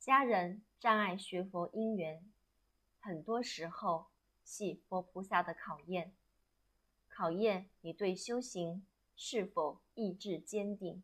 家人障碍学佛因缘，很多时候系佛菩萨的考验，考验你对修行是否意志坚定。